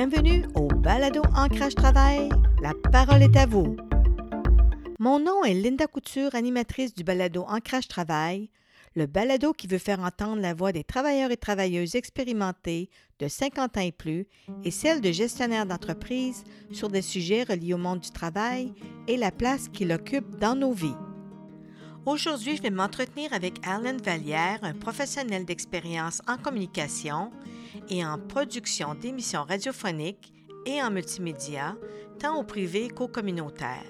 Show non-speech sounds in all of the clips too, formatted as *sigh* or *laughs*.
Bienvenue au Balado Ancrage Travail. La parole est à vous. Mon nom est Linda Couture, animatrice du Balado Ancrage Travail, le balado qui veut faire entendre la voix des travailleurs et travailleuses expérimentés de 50 ans et plus et celle de gestionnaires d'entreprises sur des sujets reliés au monde du travail et la place qu'il occupe dans nos vies. Aujourd'hui, je vais m'entretenir avec Alan Vallière, un professionnel d'expérience en communication et en production d'émissions radiophoniques et en multimédia, tant au privé qu'au communautaire.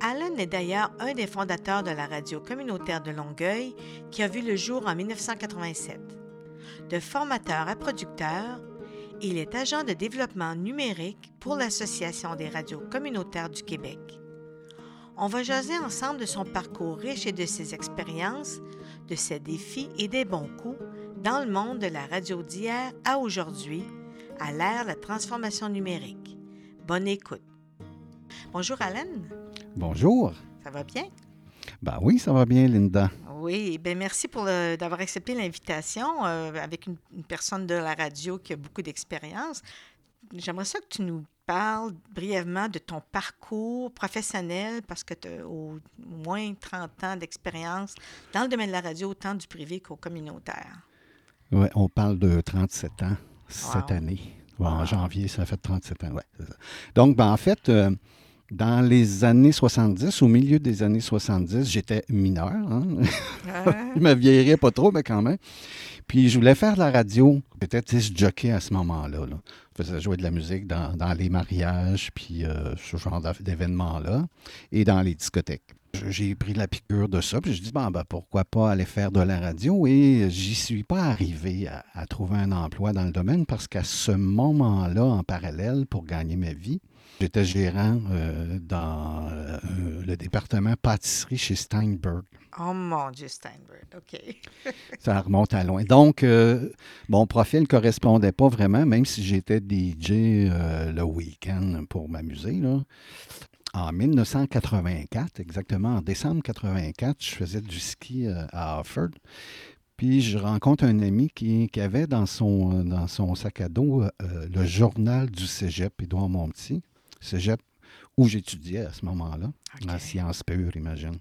Alan est d'ailleurs un des fondateurs de la radio communautaire de Longueuil qui a vu le jour en 1987. De formateur à producteur, il est agent de développement numérique pour l'Association des radios communautaires du Québec. On va jaser ensemble de son parcours riche et de ses expériences, de ses défis et des bons coups dans le monde de la radio d'hier à aujourd'hui, à l'ère de la transformation numérique. Bonne écoute. Bonjour Alan. Bonjour. Ça va bien? Ben oui, ça va bien, Linda. Oui, bien merci pour d'avoir accepté l'invitation euh, avec une, personne de la radio qui a beaucoup d'expérience. J'aimerais ça que tu nous parles brièvement de ton parcours professionnel parce que tu as au moins 30 ans d'expérience dans le domaine de la radio, autant du privé qu'au communautaire. Oui, on parle de 37 ans cette année. En janvier, ça fait 37 ans. Ouais, Donc, ben, en fait, euh, dans les années 70, au milieu des années 70, j'étais mineur. Hein? *laughs* je me vieillirais pas trop, mais quand même. Puis je voulais faire de la radio. J'étais disc jockey à ce moment-là. Je faisais jouer de la musique dans, les mariages, puis euh, ce genre d'événements-là, et dans les discothèques. J'ai pris la piqûre de ça, puis je dis, bon, ben, pourquoi pas aller faire de la radio? Et j'y suis pas arrivé à, à trouver un emploi dans le domaine parce qu'à ce moment-là, en parallèle, pour gagner ma vie, J'étais gérant euh, dans euh, le département pâtisserie chez Steinberg. Oh mon Dieu, Steinberg, OK. *laughs* ça remonte à loin. Donc, euh, mon profil ne correspondait pas vraiment, même si j'étais DJ le week-end pour m'amuser. En 1984, exactement, en décembre 84, je faisais du ski à Harford. Puis je rencontre un ami qui, avait dans son, dans son sac à dos le journal du cégep, Édouard Monti cégep où j'étudiais à ce moment-là, en sciences pures, imagine.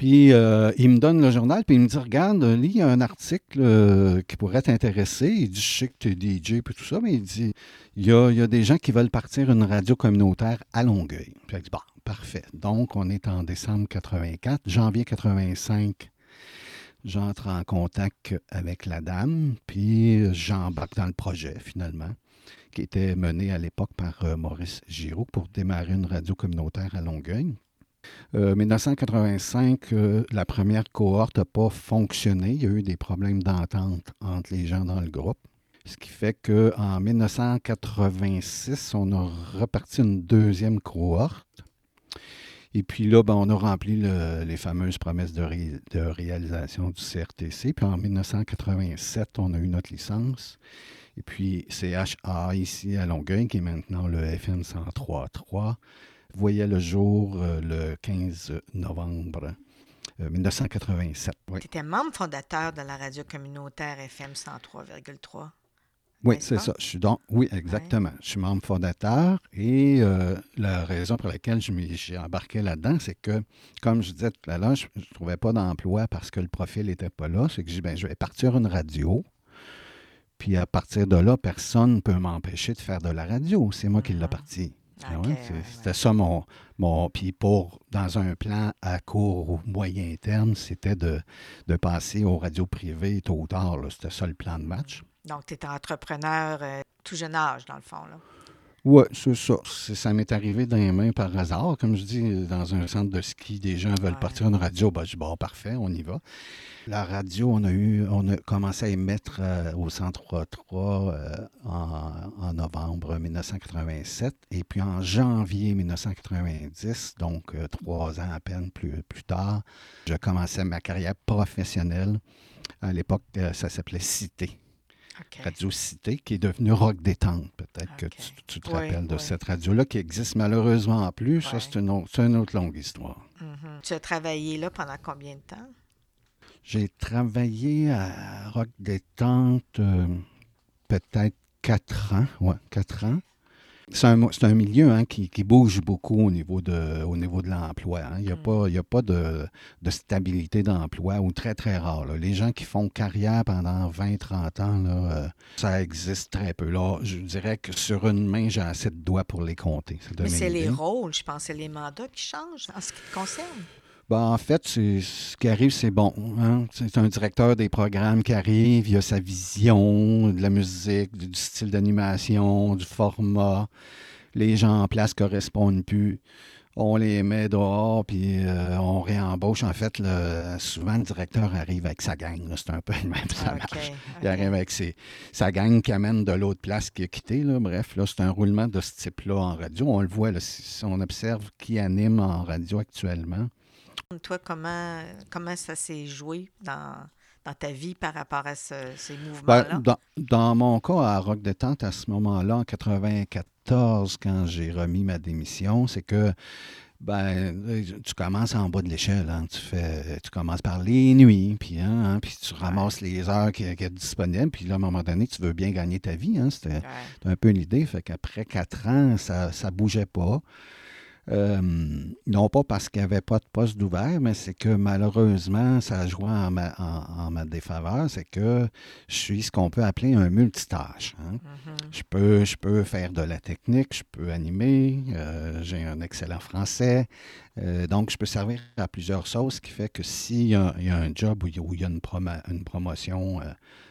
Puis euh, il me donne le journal, puis il me dit Regarde, lis un article euh, qui pourrait t'intéresser. Il dit Je sais que tu es DJ et tout ça, mais il dit Il y a, des gens qui veulent partir une radio communautaire à Longueuil. Puis il dit Bon, parfait. Donc, on est en décembre 84. Janvier 85, j'entre en contact avec la dame, puis j'embarque dans le projet finalement qui était mené à l'époque par euh, Maurice Giraud pour démarrer une radio communautaire à Longueuil. Euh, 1985, euh, la première cohorte n'a pas fonctionné. Il y a eu des problèmes d'entente entre les gens dans le groupe. Ce qui fait qu'en 1986, on a reparti une deuxième cohorte. Et puis là, ben, on a rempli les fameuses promesses de, de, réalisation du CRTC. Puis en 1987, on a eu notre licence. Et puis CHA ici à Longueuil, qui est maintenant le FM 103.3, voyait le jour euh, le 15 novembre 1987. Tu étais membre fondateur de la radio communautaire FM 103,3. Oui, c'est ça. Je suis donc, oui, exactement. Je suis membre fondateur et euh, la raison pour laquelle j'ai embarqué là-dedans, c'est que, comme je disais tout à l'heure, je ne trouvais pas d'emploi parce que le profil n'était pas là. C'est que je, ben, je vais partir une radio puis à partir de là, personne ne peut m'empêcher de faire de la radio. C'est moi qui l'ai ah. parti. Ah c'était ça mon, mon. Puis pour, dans un plan à court ou moyen terme, c'était de, passer aux radios privées tôt ou tard. C'était ça le plan de match. Donc, tu étais entrepreneur euh, tout jeune âge, dans le fond. Là. Oui, c'est ça. Ça m'est arrivé dans les mains par hasard. Comme je dis, dans un centre de ski, des gens veulent partir une radio. Ben, je dis, bon, parfait, on y va. La radio, on a eu, on a commencé à émettre euh, au Centre 3 euh, en, novembre 1987. Et puis en janvier 1990, donc euh, trois ans à peine plus, plus tard, je commençais ma carrière professionnelle. À l'époque, ça s'appelait Cité. Radio Cité, qui est devenue Rock Détente. Peut-être que tu, te rappelles de cette radio-là, qui existe malheureusement plus. Ça, c'est une, autre longue histoire. Mm-hmm. Tu as travaillé là pendant combien de temps? J'ai travaillé à Rock Détente euh, peut-être quatre ans, ouais, quatre ans. C'est un, c'est un milieu hein, qui, qui bouge beaucoup au niveau de, au niveau de l'emploi. hein. Il n'y a Mm. pas, il y a pas de, de stabilité d'emploi ou très, très rare. là. Les gens qui font carrière pendant 20, 30 ans, là, euh, ça existe très peu. Là, je dirais que sur une main, j'ai assez de doigts pour les compter. Mais c'est les rôles, je pense, c'est les mandats qui changent en ce qui te concerne. Ben, en fait, ce qui arrive, c'est bon. hein. C'est un directeur des programmes qui arrive, il a sa vision de la musique, du, style d'animation, du format. Les gens en place correspondent plus. On les met dehors, puis euh, on réembauche. En fait, le- souvent, le directeur arrive avec sa gang. C'est un peu le même, ça Ah, marche. Il arrive avec ses- sa gang qui amène de l'autre place qui a quitté. Là. Bref, là, c'est un roulement de ce type-là en radio. On le voit, là, on observe qui anime en radio actuellement. Toi, comment, comment ça s'est joué dans, dans ta vie par rapport à ce- ces Ben, mouvements-là? dans, dans mon cas, à Rock Détente, à ce moment-là, en 94, quand j'ai remis ma démission, c'est que ben, euh, tu commences en bas de l'échelle. hein. Tu, fais, tu commences par les nuits, puis, hein, hein, puis tu ramasses les heures qui, qui sont disponibles. Puis là, à un moment donné, tu veux bien gagner ta vie. hein. C'était Ouais. c'était un peu l'idée. Fait qu'après quatre ans, ça ne bougeait pas. Euh, non pas parce qu'il n'y avait pas de poste d'ouvert, mais c'est que malheureusement, ça a joué en ma, en- en ma défaveur. C'est que je suis ce qu'on peut appeler un multitâche. hein. Mhm. Je peux, je peux faire de la technique, je peux animer, euh, j'ai un excellent français. euh, donc, je peux servir à plusieurs choses, ce qui fait que s'il y, y a un job où il y a, une, promo- une promotion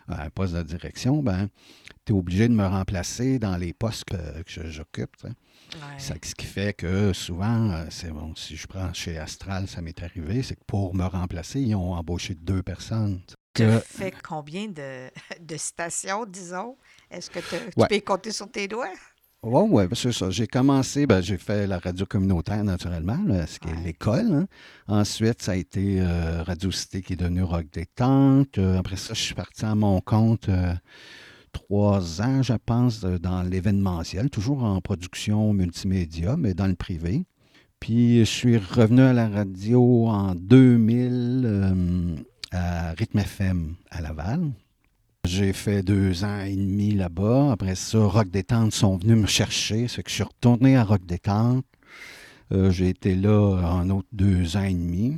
un poste de direction, ben, tu es obligé de me remplacer dans les postes que, j'occupe. Ouais. Ce qui fait que souvent, euh, c'est bon, si je prends chez Astral, ça m'est arrivé, c'est que pour me remplacer, ils ont embauché deux personnes. Tu Que- fait combien de, *laughs* de stations, disons? Est-ce que te- tu Ouais. peux compter sur tes doigts? Oui, oui, c'est ça. J'ai commencé, ben, j'ai fait la radio communautaire naturellement, là, ce qui est Ouais. l'école. hein. Ensuite, ça a été euh, Radio Cité qui est devenu Rock Détente. Euh, après ça, je suis parti à mon compte euh, trois ans, je pense, dans l'événementiel, toujours en production multimédia, mais dans le privé. Puis je suis revenu à la radio en 2000 euh, à Rythme FM à Laval. J'ai fait deux ans et demi là-bas. Après ça, Rock Détente sont venus me chercher. C'est que je suis retourné à Rock Détente. Euh, j'ai été là en autre deux ans et demi.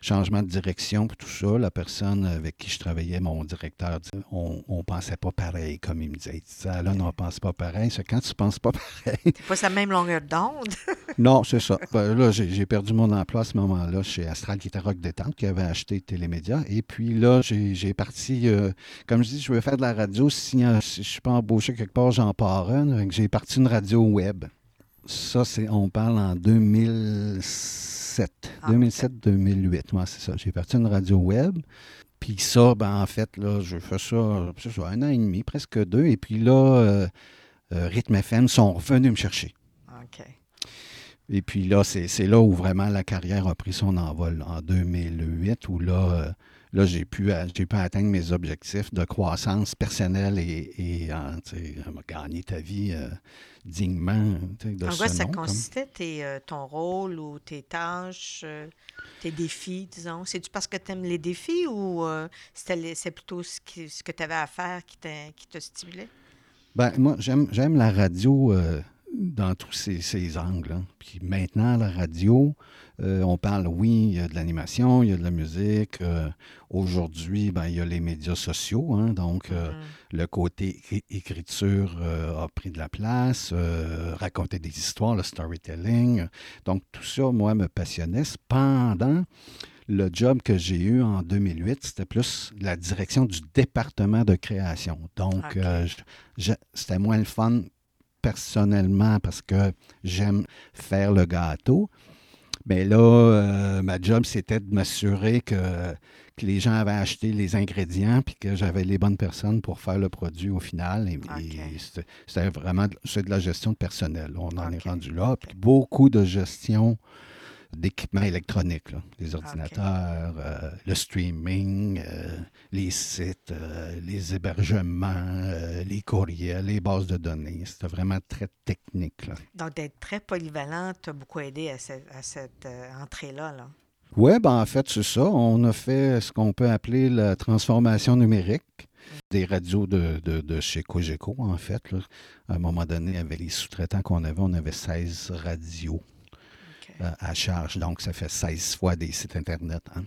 Changement de direction pour tout ça. La personne avec qui je travaillais, mon directeur, dit, on ne pensait pas pareil, comme il me disait. Il disait, là, on ne pense pas pareil. C'est quand tu ne penses pas *laughs* pareil. Pas sa même longueur d'onde? *laughs* Non, c'est ça. Ben, là, j'ai perdu mon emploi à ce moment-là chez Astral, qui était Rock Détente, qui avait acheté Télémédia. Et puis là, j'ai parti, euh, comme je dis, je veux faire de la radio. Si, euh, si je ne suis pas embauché quelque part, j'en pars une. J'ai parti une radio web. Ça, c'est, on parle en 2007. Ah, 2007-2008, moi, c'est ça. J'ai parti une radio web. Puis ça, ben, en fait, là, je fais ça, ça, un an et demi, presque deux. Et puis là, euh, euh, Rythme FM sont revenus me chercher. OK. Et puis là, c'est c'est là où vraiment la carrière a pris son envol, en 2008, où là, euh, là j'ai pu, a- j'ai pu atteindre mes objectifs de croissance personnelle et, et euh, tu sais, euh, gagner ta vie euh, dignement de En ce quoi ça nom, comme- consistait tes, euh, ton rôle ou tes tâches, euh, tes défis, disons? C'est-tu parce que tu aimes les défis ou euh, c'est plutôt ce, qui- ce que tu avais à faire qui, qui te stimulait? Ben, moi, j'aime, j'aime la radio euh, dans tous ces, ces angles. hein. Puis maintenant, la radio, euh, on parle, oui, il y a de l'animation, il y a de la musique. euh, aujourd'hui, ben, il y a les médias sociaux. hein. donc, euh, Mhm. le côté écriture a pris de la place, raconter des histoires, le storytelling. Donc, tout ça, moi, me passionnait. Cependant, le job que j'ai eu en 2008, c'était plus la direction du département de création. Donc, euh, c'était moins le fun personnellement parce que j'aime faire le gâteau. Mais là, euh, ma job, c'était de m'assurer que, que les gens avaient acheté les ingrédients puis que j'avais les bonnes personnes pour faire le produit au final. Et, OK. et c'était vraiment de- c'est de la gestion de personnel. On en est rendu là. Puis beaucoup de gestion d'équipements électroniques, là. les ordinateurs, euh, le streaming, euh, les sites, euh, les hébergements, les courriels, les bases de données. C'était vraiment très technique. Là. Donc, d'être très polyvalent t'a beaucoup aidé à, cette- à cette entrée-là. Là. Oui, ben en fait, c'est ça. On a fait ce qu'on peut appeler la transformation numérique. Des radios de, de, de chez Cogeco, en fait. Là. À un moment donné, avec les sous-traitants qu'on avait, on avait 16 radios euh, à charge. Donc, ça fait 16 fois des sites Internet. Hein.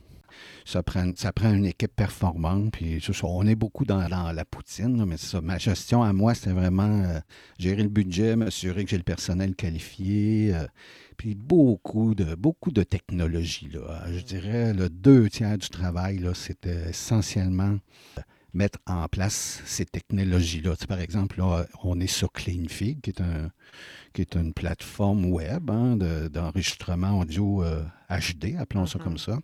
Ça, prend, ça prend une équipe performante. Puis, on est beaucoup dans, la poutine, mais ça. Ma gestion à moi, c'était vraiment euh, gérer le budget, m'assurer que j'ai le personnel qualifié. Euh, puis beaucoup de, beaucoup de technologie. Là. Je dirais le deux tiers du travail, c'était essentiellement mettre en place ces technologies-là. par exemple, là, on est sur CleanFig, qui est, un, qui est une plateforme web hein, d'enregistrement audio HD, euh, appelons ça mm-hmm. comme ça.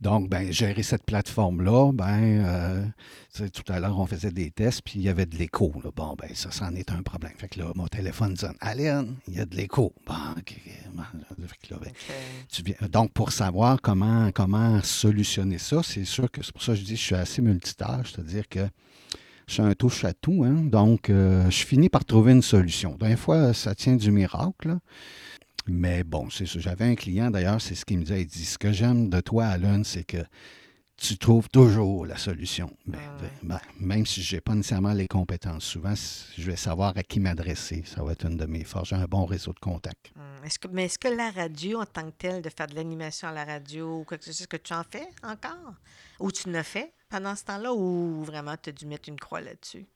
Donc, ben, gérer cette plateforme-là, ben, euh, tout à l'heure, on faisait des tests, puis il y avait de l'écho. Bon, ben, ça, c'en est un problème. Fait que là, mon téléphone sonne. Alain, il y a de l'écho. Bon, ben, donc, pour savoir comment, comment solutionner ça, c'est sûr que c'est pour ça que je dis que je suis assez multitâche, c'est-à-dire que je suis un touche à tout. Hein, donc, euh, je finis par trouver une solution. D'une fois, ça tient du miracle. Mais bon, c'est ça. J'avais un client, d'ailleurs, c'est ce qu'il me disait. Il dit Ce que j'aime de toi, Alan, c'est que tu trouves toujours la solution. Ben, ah ben, ben, même si je n'ai pas nécessairement les compétences, souvent, je vais savoir à qui m'adresser. Ça va être une de mes forces. J'ai un bon réseau de contacts. Hum, est-ce que, mais est-ce que la radio, en tant que telle, de faire de l'animation à la radio ou quelque chose, est-ce que tu en fais encore? Ou tu l'as fait pendant ce temps-là ou vraiment tu as dû mettre une croix là-dessus?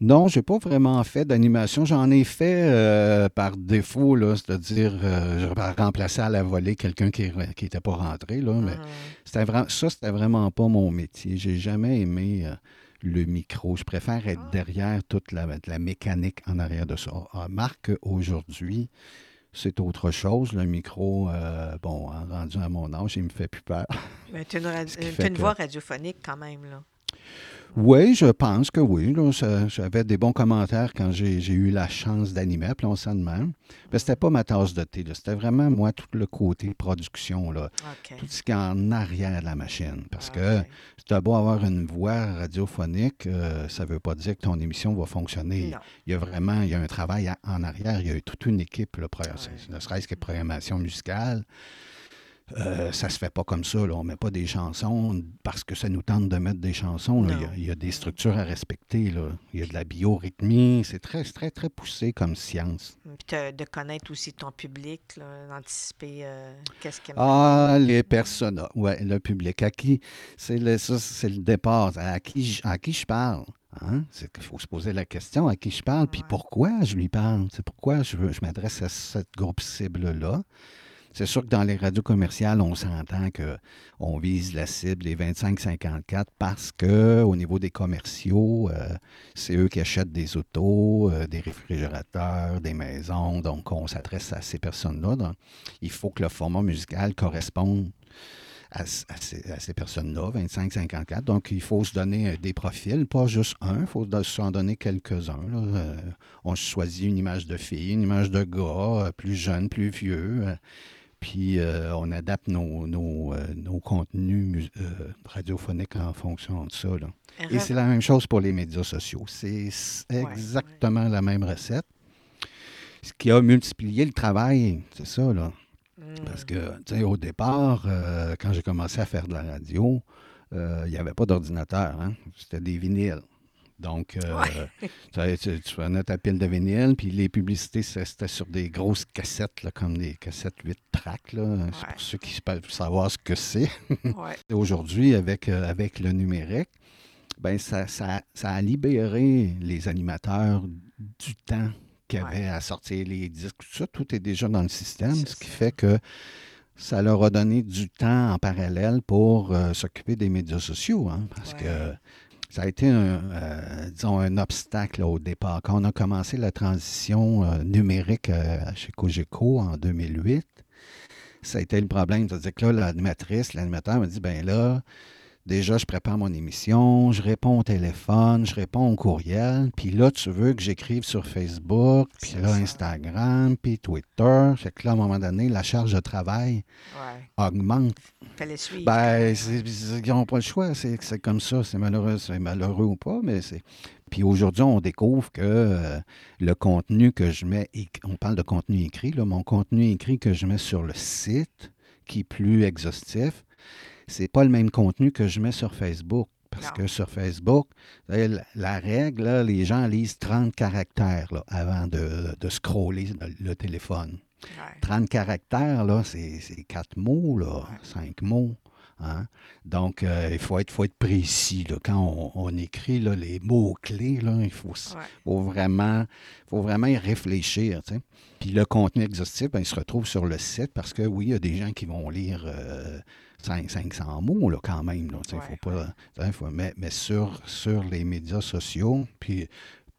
Non, j'ai pas vraiment fait d'animation. J'en ai fait euh, par défaut, c'est-à-dire euh, je remplaçais à la volée quelqu'un qui n'était pas rentré. Là, mais c'était vraiment, ça, c'était vraiment pas mon métier. J'ai jamais aimé euh, le micro. Je préfère être ah. derrière toute la, la, mécanique en arrière de ça. Remarque aujourd'hui, c'est autre chose. Le micro, bon, rendu à mon âge, il me fait plus peur. Mais tu as une, *laughs* une voix radiophonique quand même, là. Oui, je pense que oui. J'avais des bons commentaires quand j'ai eu la chance d'animer, appelons ça de même. Mais c'était pas ma tasse de thé. C'était vraiment, moi, tout le côté production, là. tout ce qui est en arrière de la machine. Parce que tu as beau avoir une voix radiophonique, euh, ça ne veut pas dire que ton émission va fonctionner. Il y a vraiment il y a un travail en arrière. Il y a toute une équipe, là, ne serait-ce que programmation musicale. Euh, ça se fait pas comme ça. Là. On met pas des chansons parce que ça nous tente de mettre des chansons. Il, y a, des structures à respecter. Il y a de la biorythmie. C'est très, très, très poussé comme science. Puis de connaître aussi ton public, d'anticiper euh, qu'est-ce qu'il Ah, les personnes. Oui, le public. À qui, c'est le, ça, c'est le départ. À qui, à qui je parle? Hein? C'est qu'il faut se poser la question à qui je parle, puis pourquoi je lui parle? C'est pourquoi je, je m'adresse à cette groupe cible-là? C'est sûr que dans les radios commerciales, on s'entend qu'on vise la cible des 25-54 parce qu'au niveau des commerciaux, euh, c'est eux qui achètent des autos, euh, des réfrigérateurs, des maisons. Donc, on s'adresse à ces personnes-là. il faut que le format musical corresponde à, ces, personnes-là, 25-54. Donc, il faut se donner des profils, pas juste un, il faut s'en donner quelques-uns. Euh, on choisit une image de fille, une image de gars, plus jeune, plus vieux puis euh, on adapte nos, nos, euh, contenus euh, radiophoniques en fonction de ça. Et c'est la même chose pour les médias sociaux. C'est exactement la même recette. Ce qui a multiplié le travail, c'est ça, là. Hmm. Parce que, tu sais, au départ, quand j'ai commencé à faire de la radio, il n'y avait pas d'ordinateur. Hein. C'était des vinyles. Donc, euh, *laughs* tu, tu, prenais ta pile de vinyle, puis les publicités, c'était sur des grosses cassettes, là, comme des cassettes 8 tracks. C'est pour ceux qui peuvent savoir ce que c'est. *laughs* Aujourd'hui, avec, euh, avec le numérique, ben ça, ça, a libéré les animateurs du temps qu'ils avaient à sortir les disques. Tout ça, tout est déjà dans le système, ce qui fait que ça leur a donné du temps en parallèle pour euh, s'occuper des médias sociaux. Hein, parce que ça a été un, euh, disons, un obstacle au départ. Quand on a commencé la transition euh, numérique euh, chez Cogeco en 2008, ça a été le problème. C'est-à-dire que là, l'animatrice, l'animateur m'a dit, ben là, Déjà, je prépare mon émission, je réponds au téléphone, je réponds au courriel, puis là, tu veux que j'écrive sur Facebook, puis là, Instagram, puis Twitter. C'est que là, à un moment donné, la charge de travail augmente. Fallait suivre. Ben, ils n'ont pas le choix. C'est comme ça. C'est malheureux, c'est malheureux ou pas, mais c'est. Puis aujourd'hui, on découvre que euh, le contenu que je mets, on parle de contenu écrit, là, mon contenu écrit que je mets sur le site, qui est plus exhaustif, c'est pas le même contenu que je mets sur Facebook. Parce Non. que sur Facebook, la, règle, là, les gens lisent 30 caractères là, avant de, de scroller le, le téléphone. Ouais. 30 caractères, là, c'est c'est quatre mots, là, cinq mots. hein. Donc, euh, il faut être, faut être précis. Là. Quand on, on écrit là, les mots-clés, là, il faut, Ouais. faut vraiment, faut vraiment y réfléchir. tu sais. Puis le contenu exhaustif, ben, il se retrouve sur le site parce que oui, il y a des gens qui vont lire euh, 5 500 mots là, quand même. Là, Ouais, faut pas, faut- mais mais sur, sur les médias sociaux, puis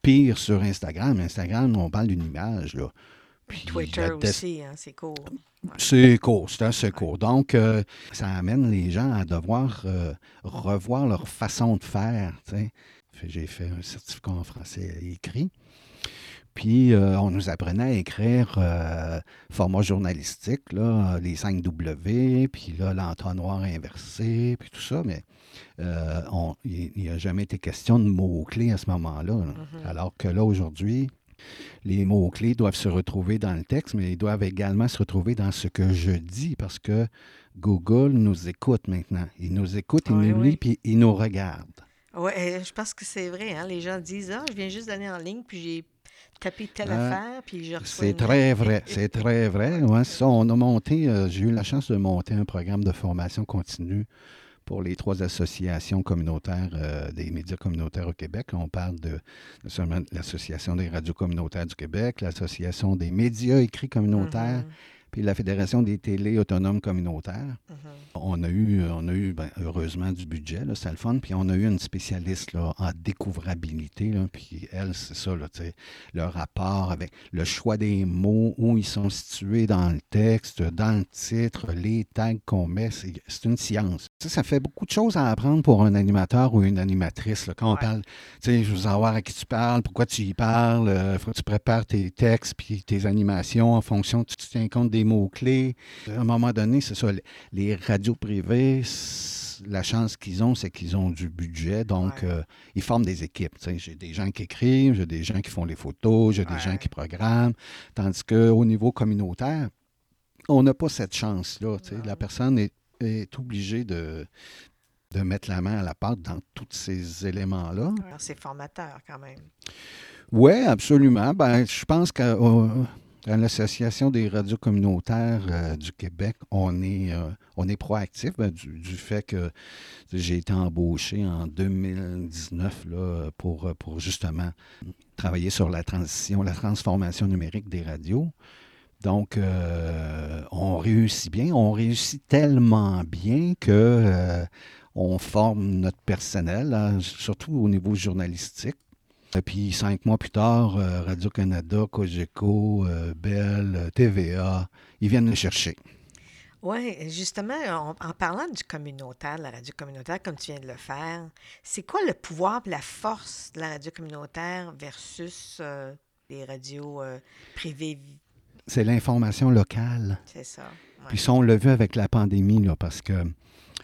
pire sur Instagram. Instagram, on parle d'une image. Là. Puis Twitter aussi, hein, c'est court. c'est court, c'est assez court. Donc, euh, ça amène les gens à devoir euh, revoir leur façon de faire. J'ai fait un certificat en français écrit. Puis, euh, on nous apprenait à écrire euh, format journalistique, là, les 5 W, puis là, l'entonnoir inversé, puis tout ça, mais euh, on- il n'y a jamais été question de mots-clés à ce moment-là. là. Mhm. Alors que là, aujourd'hui, les mots-clés doivent se retrouver dans le texte, mais ils doivent également se retrouver dans ce que je dis, parce que Google nous écoute maintenant. Il nous écoute, il Oui, nous oui. lit, puis il nous regarde. Oui, je pense que c'est vrai. Hein? Les gens disent Ah, je viens juste d'aller en ligne, puis j'ai tapé telle Ouais. affaire, puis je reçois. C'est une- très vrai, c'est très vrai. Ouais, ça, on a monté, euh, j'ai eu la chance de monter un programme de formation continue pour les trois associations communautaires euh, des médias communautaires au Québec. On parle de, de seulement de l'Association des radios communautaires du Québec, l'Association des médias écrits communautaires, Mhm, puis la Fédération des télés autonomes communautaires. mhm. On a eu, on a eu ben, heureusement du budget, là, c'était le fun. Puis on a eu une spécialiste là, en découvrabilité. Là, puis elle, c'est ça, là, le rapport avec le choix des mots, où ils sont situés dans le texte, dans le titre, les tags qu'on met, c'est c'est une science. Ça, fait beaucoup de choses à apprendre pour un animateur ou une animatrice. là. Quand on parle, tu sais, je veux savoir à qui tu parles, pourquoi tu y parles, il faut que tu prépares tes textes puis tes animations en fonction, tu tiens compte des mots-clés. À un moment donné, c'est ça, les radios privées, la chance qu'ils ont, c'est qu'ils ont du budget. Donc, Ouais. euh, ils forment des équipes. J'ai des gens qui écrivent, j'ai des gens qui font les photos, j'ai des gens qui programment. Tandis qu'au niveau communautaire, on n'a pas cette chance-là. La personne est, est obligée de, de mettre la main à la pâte dans tous ces éléments-là. C'est formateur quand même. Oui, absolument. Ben, je pense qu'à l'Association des radios communautaires euh, du Québec, on est, euh, on est proactif ben, du, du fait que j'ai été embauché en 2019 là, pour, pour justement travailler sur la transition, la transformation numérique des radios. Donc, euh, on réussit bien. On réussit tellement bien que euh, on forme notre personnel, hein, surtout au niveau journalistique. Et puis, cinq mois plus tard, euh, Radio-Canada, Cogeco, euh, Bell, euh, TVA, ils viennent le chercher. Oui, justement, en, parlant du communautaire, de la radio communautaire, comme tu viens de le faire, c'est quoi le pouvoir la force de la radio communautaire versus euh, les radios euh, privées? C'est l'information locale. C'est ça. ouais. Puis ça, on l'a vu avec la pandémie, là, parce que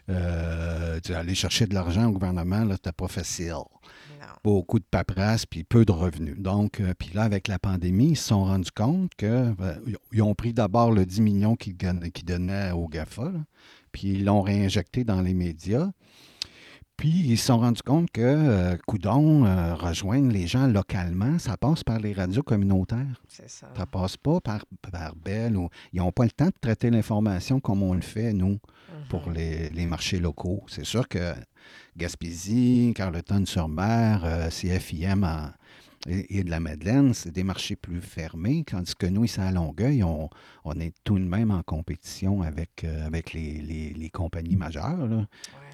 euh, aller chercher de l'argent au gouvernement, là, c'était pas facile. Non. Beaucoup de paperasse, puis peu de revenus. Donc, euh, puis là, avec la pandémie, ils se sont rendus compte que ben, ont pris d'abord le 10 millions qu'ils qu'ils donnaient au GAFA, là, puis ils l'ont réinjecté dans les médias. Puis ils se sont rendus compte que, euh, coudon, euh, rejoindre les gens localement, ça passe par les radios communautaires. C'est ça. Ça passe pas par, par Bell. Ou, ils n'ont pas le temps de traiter l'information comme on le fait, nous, pour Mhm. les, les marchés locaux. C'est sûr que Gaspésie, Carleton-sur-Mer, euh, CFIM en- et, et de la Madeleine, c'est des marchés plus fermés, tandis que nous, ici à Longueuil, on, on est tout de même en compétition avec, euh, avec les, les- les compagnies majeures. là. Ouais,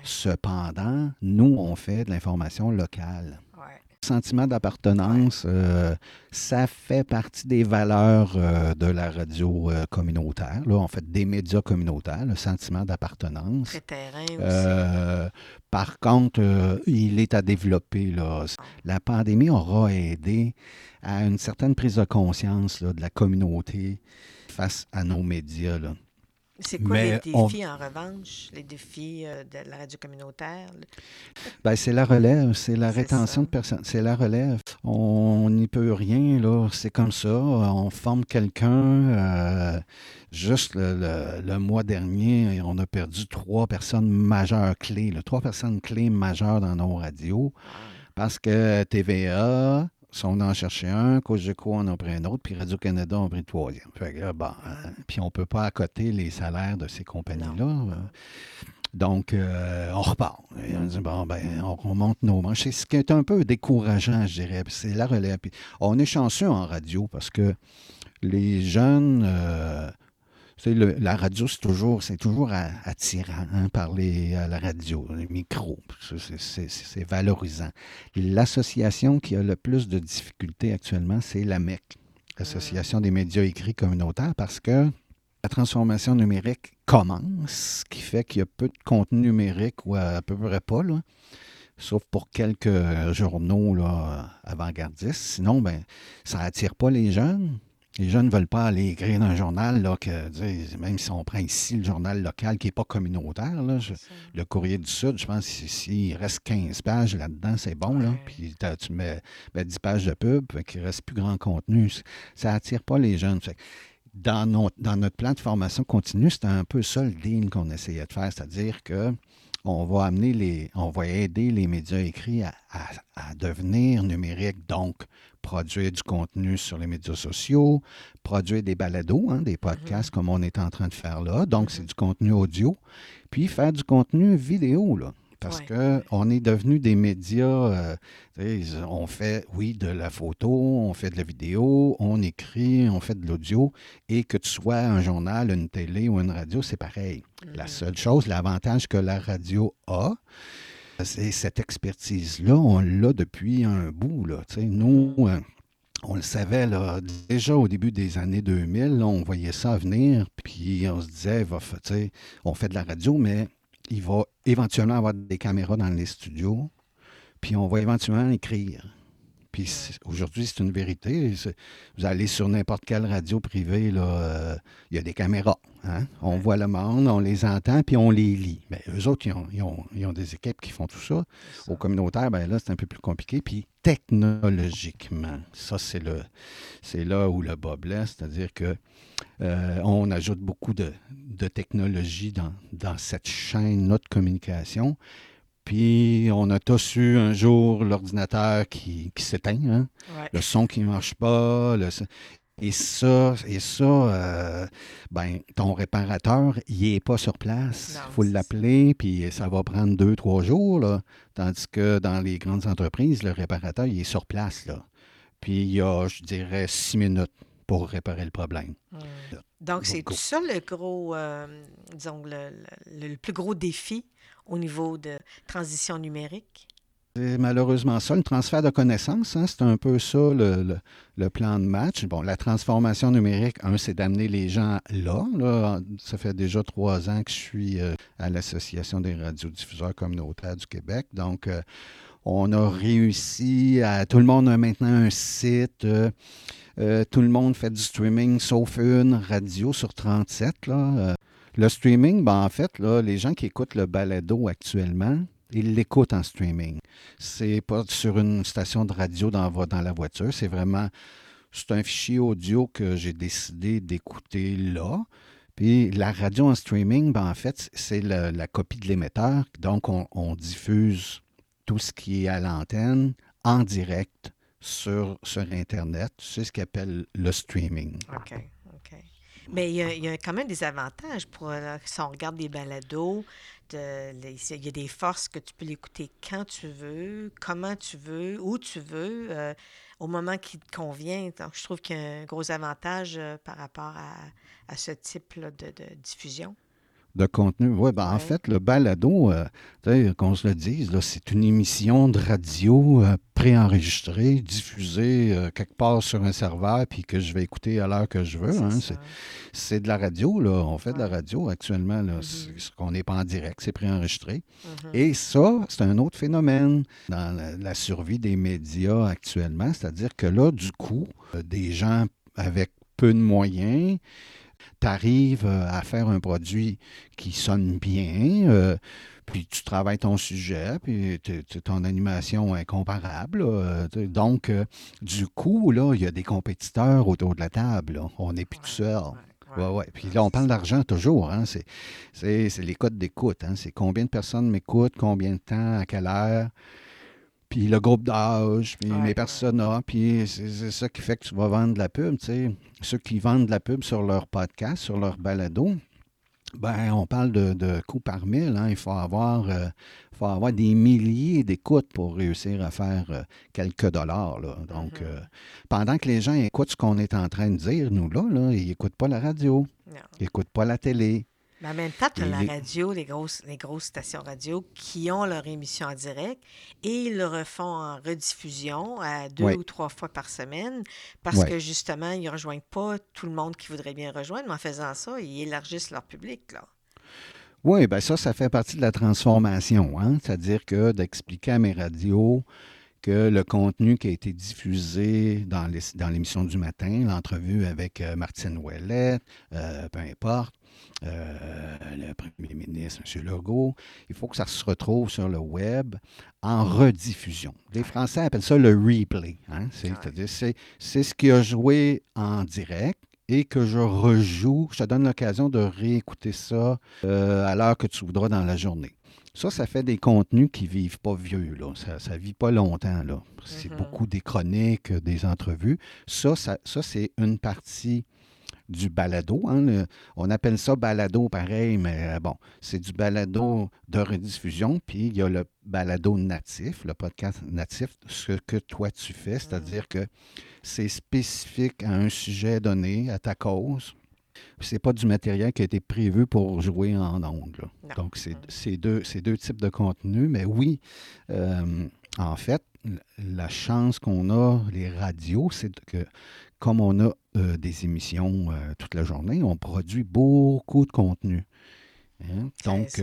Cependant, nous, on fait de l'information locale ouais. sentiment d'appartenance, euh, ça fait partie des valeurs euh, de la radio euh, communautaire. Là, en fait, des médias communautaires, le sentiment d'appartenance. Très terrain aussi. Par contre, il est à développer. Là. La pandémie aura aidé à une certaine prise de conscience là, de la communauté face à nos médias. là. C'est quoi Mais les on- défis, en revanche, les défis euh, de la radio communautaire? Ben, c'est la relève, c'est la rétention ça. de personnes, c'est la relève. On n'y peut rien, là. C'est comme ça. On forme quelqu'un. euh, juste le, le- le mois dernier, on a perdu trois personnes majeures clés, là, trois personnes clés majeures dans nos radios. Parce que TVA, sont en chercher un, Cogeco en a pris un autre, puis Radio-Canada en pris le troisième. Fait que là, bon, hein, puis on ne peut pas accoter les salaires de ces compagnies-là. Donc, euh, on repart. Et on dit, bon, ben, on remonte nos manches. C'est ce qui est un peu décourageant, je dirais. C'est la relève. Puis on est chanceux en radio parce que les jeunes, euh, tu sais, la radio, c'est toujours, c'est toujours attirant, hein, parler à la radio, les micros. C'est- valorisant. L'association qui a le plus de difficultés actuellement, c'est l'AMEC, l'Association des médias écrits communautaires, parce que la transformation numérique commence, ce qui fait qu'il y a peu de contenu numérique ou à peu près pas, là, sauf pour quelques journaux avant-gardistes. Sinon, ben, ça attire pas les jeunes. Les jeunes ne veulent pas aller écrire dans un journal, là, que, même si on prend ici le journal local qui n'est pas communautaire, là, je- le Courrier du Sud, je pense que s'il reste 15 pages là-dedans, c'est bon. Là. Puis tu mets ben, 10 pages de pub, qu'il ne reste plus grand contenu. Ça attire pas les jeunes. Fait dans, notre, dans notre plan de formation continue, c'était un peu ça le deal qu'on essayait de faire, c'est-à-dire que on va amener les, on va aider les médias écrits à, à- à devenir numériques, donc produire du contenu sur les médias sociaux, produire des balados, hein, des podcasts comme on est en train de faire là, donc c'est du contenu audio, puis faire du contenu vidéo là. Parce Ouais. que on est devenu des médias, euh, on fait, oui, de la photo, on fait de la vidéo, on écrit, on fait de l'audio, et que tu sois un journal, une télé ou une radio, c'est pareil. La seule chose, l'avantage que la radio a, c'est cette expertise-là, on l'a depuis un bout. Là, nous, euh, on le savait là, déjà au début des années 2000, là, on voyait ça venir, puis on se disait, va, on fait de la radio, mais il va éventuellement avoir des caméras dans les studios, puis on va éventuellement écrire. Puis aujourd'hui, c'est une vérité. Vous allez sur n'importe quelle radio privée, là, euh, il y a des caméras. hein. On voit le monde, on les entend, puis on les lit. Mais eux autres, ils ont, ils ont- ils ont des équipes qui font tout ça. Au communautaire, ben là, c'est un peu plus compliqué. Puis technologiquement, ça, c'est le c'est là où le bas blesse, c'est-à-dire que euh, on ajoute beaucoup de, de technologie dans, dans cette chaîne de communication. Puis on a tous eu un jour l'ordinateur qui, qui s'éteint, hein? Ouais. le son qui ne marche pas. le Et ça, et ça euh, ben, ton réparateur, il n'est pas sur place. Il faut l'appeler, puis ça va prendre deux, trois jours. Là. Tandis que dans les grandes entreprises, le réparateur, il est sur place. Là. Puis il y a, je dirais, six minutes pour réparer le problème. Mm. Donc, c'est tout ça le gros, euh, disons, le, le- le plus gros défi au niveau de transition numérique? C'est malheureusement ça, le transfert de connaissances, hein, c'est un peu ça le, le- le plan de match. Bon, la transformation numérique, un, c'est d'amener les gens là, là. Ça fait déjà trois ans que je suis euh, à l'Association des radiodiffuseurs communautaires du Québec. Donc, euh, on a réussi à. Tout le monde a maintenant un site. Euh, tout le monde fait du streaming, sauf une radio sur 37. Là. Euh, le streaming, ben, en fait, les gens qui écoutent le balado actuellement, ils l'écoutent en streaming. C'est pas sur une station de radio dans, la voiture. C'est vraiment. C'est un fichier audio que j'ai décidé d'écouter là. Puis la radio en streaming, ben, en fait, c'est la copie de l'émetteur. Donc, on, on diffuse tout ce qui est à l'antenne en direct sur, sur Internet. C'est ce qu'on appelle le streaming. OK, OK. Mais il y, a, quand même des avantages pour, euh, si on regarde des balados, il y a des forces que tu peux l'écouter quand tu veux, comment tu veux, où tu veux, euh, au moment qui te convient. Donc, je trouve qu'il y a un gros avantage euh, par rapport à, à ce type là, de diffusion. De contenu. Oui, ben, en Ouais. fait, le balado, euh, qu'on se le dise, là, c'est une émission de radio euh, préenregistrée, diffusée euh, quelque part sur un serveur, puis que je vais écouter à l'heure que je veux. hein. C'est. C'est de la radio, là. On fait de la radio actuellement. Là. Mhm. C'est- c'est qu'on n'est pas en direct, c'est préenregistré. Mhm. Et ça, c'est un autre phénomène dans la, la survie des médias actuellement. C'est-à-dire que là, du coup, euh, des gens avec peu de moyens tu arrives à faire un produit qui sonne bien, puis tu travailles ton sujet, puis ton animation est comparable. donc, du coup, là, il y a des compétiteurs autour de la table. On n'est plus tout seul. Oui, oui. Puis là, on parle d'argent toujours. Hein? C'est les codes d'écoute. Hein? C'est combien de personnes m'écoutent, combien de temps, à quelle heure. Puis le groupe d'âge, puis mes personas, puis c'est ça qui fait que tu vas vendre de la pub. Tu sais. Ceux qui vendent de la pub sur leur podcast, sur leur balado, ben, on parle de, de coûts par mille. Hein. Il faut avoir, euh, faut avoir des milliers d'écoutes pour réussir à faire euh, quelques dollars. Là. Donc, mm-hmm. euh, pendant que les gens écoutent ce qu'on est en train de dire, nous, là, là ils n'écoutent pas la radio. Ils n'écoutent pas la télé. Mais en même temps, tu as la radio, les grosses, les grosses stations radio qui ont leur émission en direct et ils le refont en rediffusion à deux ou trois fois par semaine parce que justement, ils ne rejoignent pas tout le monde qui voudrait bien rejoindre, mais en faisant ça, ils élargissent leur public. Là. Oui, bien ça, ça fait partie de la transformation. Hein? C'est-à-dire que d'expliquer à mes radios que le contenu qui a été diffusé dans l'émission du matin, l'entrevue avec euh, Martine Ouellette, euh, peu importe, euh, le premier ministre, M. Legault, il faut que ça se retrouve sur le web en rediffusion. Les Français appellent ça le replay. Hein? C'est-à-dire, c'est, ce qui a joué en direct et que je rejoue. Je te donne l'occasion de réécouter ça à l'heure que tu voudras dans la journée. Ça, ça fait des contenus qui ne vivent pas vieux. Là. Ça ne vit pas longtemps. Là. C'est mm-hmm. beaucoup des chroniques, euh, des entrevues. Ça, ça, c'est une partie du balado. Hein, on appelle ça balado pareil, mais euh, bon, c'est du balado de rediffusion. Puis il y a le balado natif, le podcast natif, ce que toi tu fais, c'est-à-dire mm. que c'est spécifique à un sujet donné, à ta cause c'est pas du matériel qui a été prévu pour jouer en ondes. Donc, c'est deux, deux types de contenus. Mais oui, euh, en fait, la chance qu'on a, les radios, c'est que comme on a euh, des émissions euh, toute la journée, on produit beaucoup de contenu. Hein. Donc,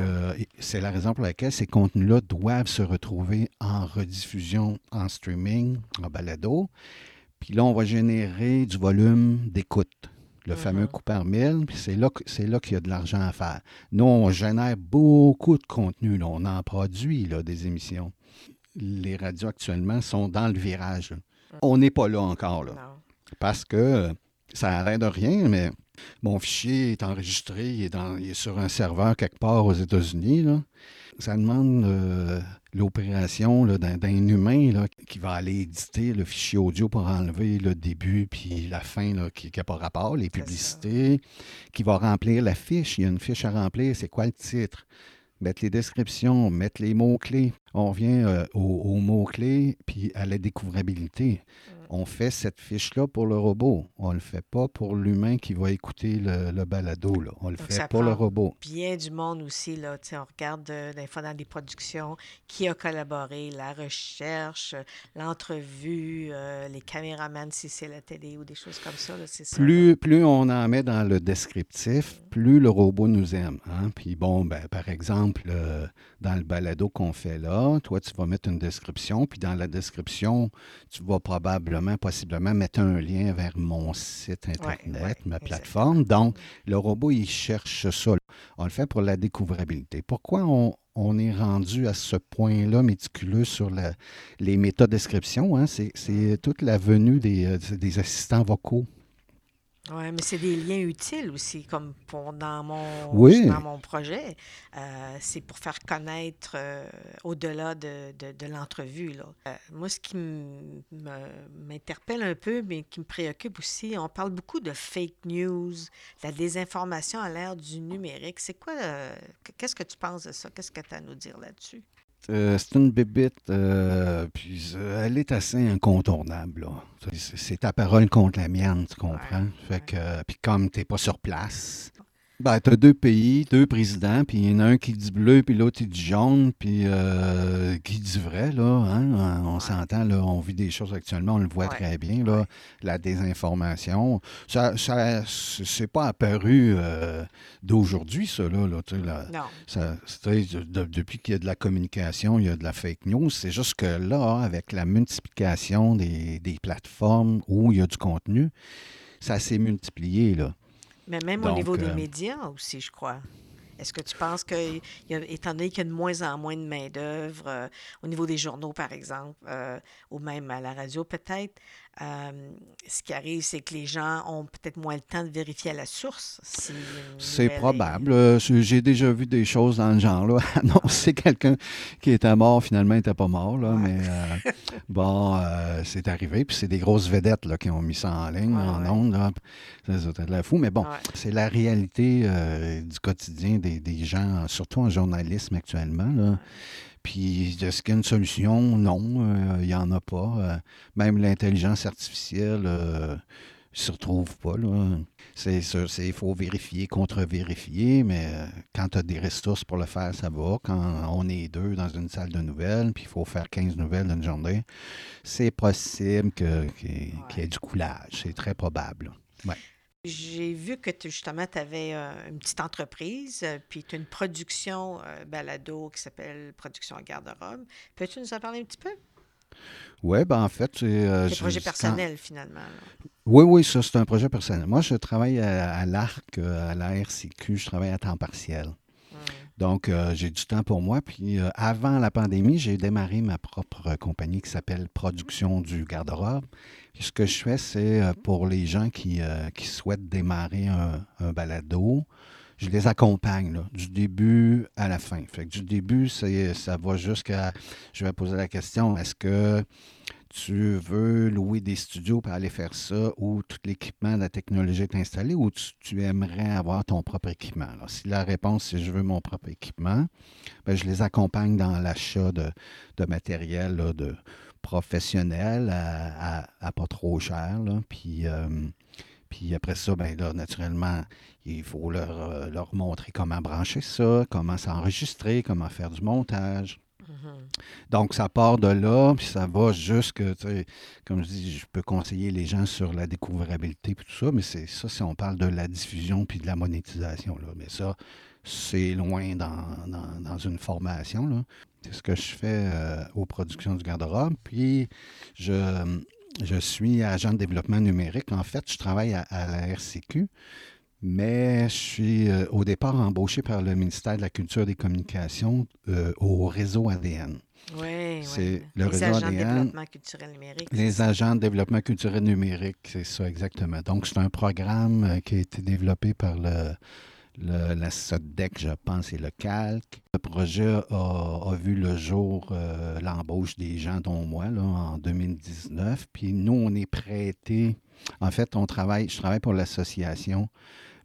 c'est la raison pour laquelle ces contenus-là doivent se retrouver en rediffusion, en streaming, en balado. Puis là, on va générer du volume d'écoute le fameux mm-hmm. coup par mille, c'est là, là qu'il y a de l'argent à faire. Nous, on génère beaucoup de contenu, on en produit là, des émissions. Les radios actuellement sont dans le virage. Mm. On n'est pas là encore, là, parce que ça arrête de rien, mais mon fichier est enregistré, il est, dans, il est sur un serveur quelque part aux États-Unis. Ça demande euh, l'opération d'un humain là, qui va aller éditer le fichier audio pour enlever le début puis la fin là, qui n'a pas rapport, les publicités, qui va remplir la fiche. Il y a une fiche à remplir, c'est quoi le titre? Mettre les descriptions, mettre les mots-clés. On revient euh, aux, mots-clés puis à la découvrabilité. On fait cette fiche-là pour le robot. On ne le fait pas pour l'humain qui va écouter le, balado. Là. On le fait pour le robot. Bien du monde aussi. Là. on regarde euh, des fois dans des productions qui a collaboré, la recherche, l'entrevue, euh, les caméramans si c'est la télé ou des choses comme ça. plus, plus on en met dans le descriptif, plus le robot nous aime. Hein. Puis bon, ben, par exemple, euh, dans le balado qu'on fait là, toi, tu vas mettre une description, puis dans la description, tu vas probablement possiblement mettre un lien vers mon site Internet, ma plateforme. Donc, le robot, il cherche ça. On le fait pour la découvrabilité. Pourquoi on, est rendu à ce point-là méticuleux sur les métadescriptions? Hein? C'est toute la venue des euh, assistants vocaux. Oui, mais c'est des liens utiles aussi, comme pour dans mon, dans mon projet. Euh, c'est pour faire connaître euh, au-delà de, de, l'entrevue. Euh, moi, ce qui m'interpelle un peu, mais qui me préoccupe aussi, on parle beaucoup de fake news, la désinformation à l'ère du numérique. C'est quoi, qu'est-ce que tu penses de ça? Qu'est-ce que tu as à nous dire là-dessus? Euh, c'est une bébite, euh, puis euh, elle est assez incontournable. C'est ta parole contre la mienne, tu comprends? Fait que, puis comme tu n'es pas sur place, ben, tu as deux pays, deux présidents, puis il y en a un qui dit bleu, puis l'autre qui dit jaune, puis euh, qui dit vrai, là. Hein? On s'entend, là, on vit des choses actuellement, on le voit très bien, là. La désinformation. Ça, ça c'est pas apparu euh, d'aujourd'hui, ça, là. là, non. Ça, depuis qu'il y a de la communication, il y a de la fake news. C'est juste que là, avec la multiplication des, des plateformes où il y a du contenu, ça s'est multiplié, là. Mais même au niveau des euh, médias aussi, je crois. Est-ce que tu penses que, il y a- étant donné qu'il y a de moins en moins de main-d'œuvre, euh, au niveau des journaux, par exemple, euh, ou même à la radio, peut-être, euh, ce qui arrive, c'est que les gens ont peut-être moins le temps de vérifier à la source si C'est probable. Euh, J'ai déjà vu des choses dans le genre. Là. *laughs* Annoncer quelqu'un qui était mort, finalement, n'était pas mort. Là, Ouais. Mais euh, bon, c'est arrivé. Puis c'est des grosses vedettes là, qui ont mis ça en ligne, Ouais, en ouais. ondes. C'était de la fou. Mais bon, c'est la réalité du quotidien des, des gens, surtout en journalisme actuellement. Là. Puis, est-ce qu'il y a une solution? Non, euh, il n'y en a pas. Euh, même l'intelligence artificielle ne s'y retrouve pas. Là. C'est sûr, il faut vérifier, contre-vérifier, mais euh, quand tu as des ressources pour le faire, ça va. Quand on est deux dans une salle de nouvelles, puis il faut faire 15 nouvelles d'une journée, c'est possible qu'il y, ait- qu'il y ait du coulage. C'est très probable. Ouais. J'ai vu que tu- justement, tu avais une petite entreprise, euh, puis tu as une production euh, balado qui s'appelle Production en garde-robe. Peux-tu nous en parler un petit peu? Oui, ben en fait, c'est. euh, projets quand- personnels, finalement. là. Oui, oui, ça, c'est un projet personnel. Moi, je travaille à, à l'ARC, euh, à la RCQ, je travaille à temps partiel. Donc, euh, j'ai du temps pour moi. Puis, euh, avant la pandémie, j'ai démarré ma propre euh, compagnie qui s'appelle Production du garde-robe. Ce que je fais, c'est euh, pour les gens qui, euh, qui souhaitent démarrer un, balado, je les accompagne du début à la fin. Fait que du début, ça va jusqu'à. Je vais poser la question est-ce que tu veux louer des studios pour aller faire ça ou tout l'équipement, la technologie est installée ou tu, aimerais avoir ton propre équipement? Si la réponse c'est je veux mon propre équipement, ben, je les accompagne dans l'achat de, de matériel là, de professionnel à, à- à pas trop cher. là. Puis, euh, puis après ça, ben là, naturellement, il faut leur, euh, leur montrer comment brancher ça, comment s'enregistrer, comment faire du montage. Mhm. Donc, ça part de là, puis ça va jusque, tu sais, comme je dis, je peux conseiller les gens sur la découvrabilité puis tout ça, mais c'est ça si on parle de la diffusion puis de la monétisation. Là. Mais ça, c'est loin dans, dans- dans une formation. là. C'est ce que je fais euh, aux productions du garde-robe. Puis, je, je suis agent de développement numérique. En fait, je travaille à, à la RCQ, mais je suis euh, au départ embauché par le ministère de la Culture et des Communications euh, au réseau ADN. Oui, C'est oui. le Les réseau agents de développement culturel numérique. Les agents de développement culturel numérique, c'est ça exactement. Donc, c'est un programme qui a été développé par le, le- la SODEC, je pense, et le CALC. Le projet a, a vu le jour, euh, l'embauche des gens, dont moi, là, en 2019. Puis nous, on est prêtés. En fait, on travaille, je travaille pour l'association,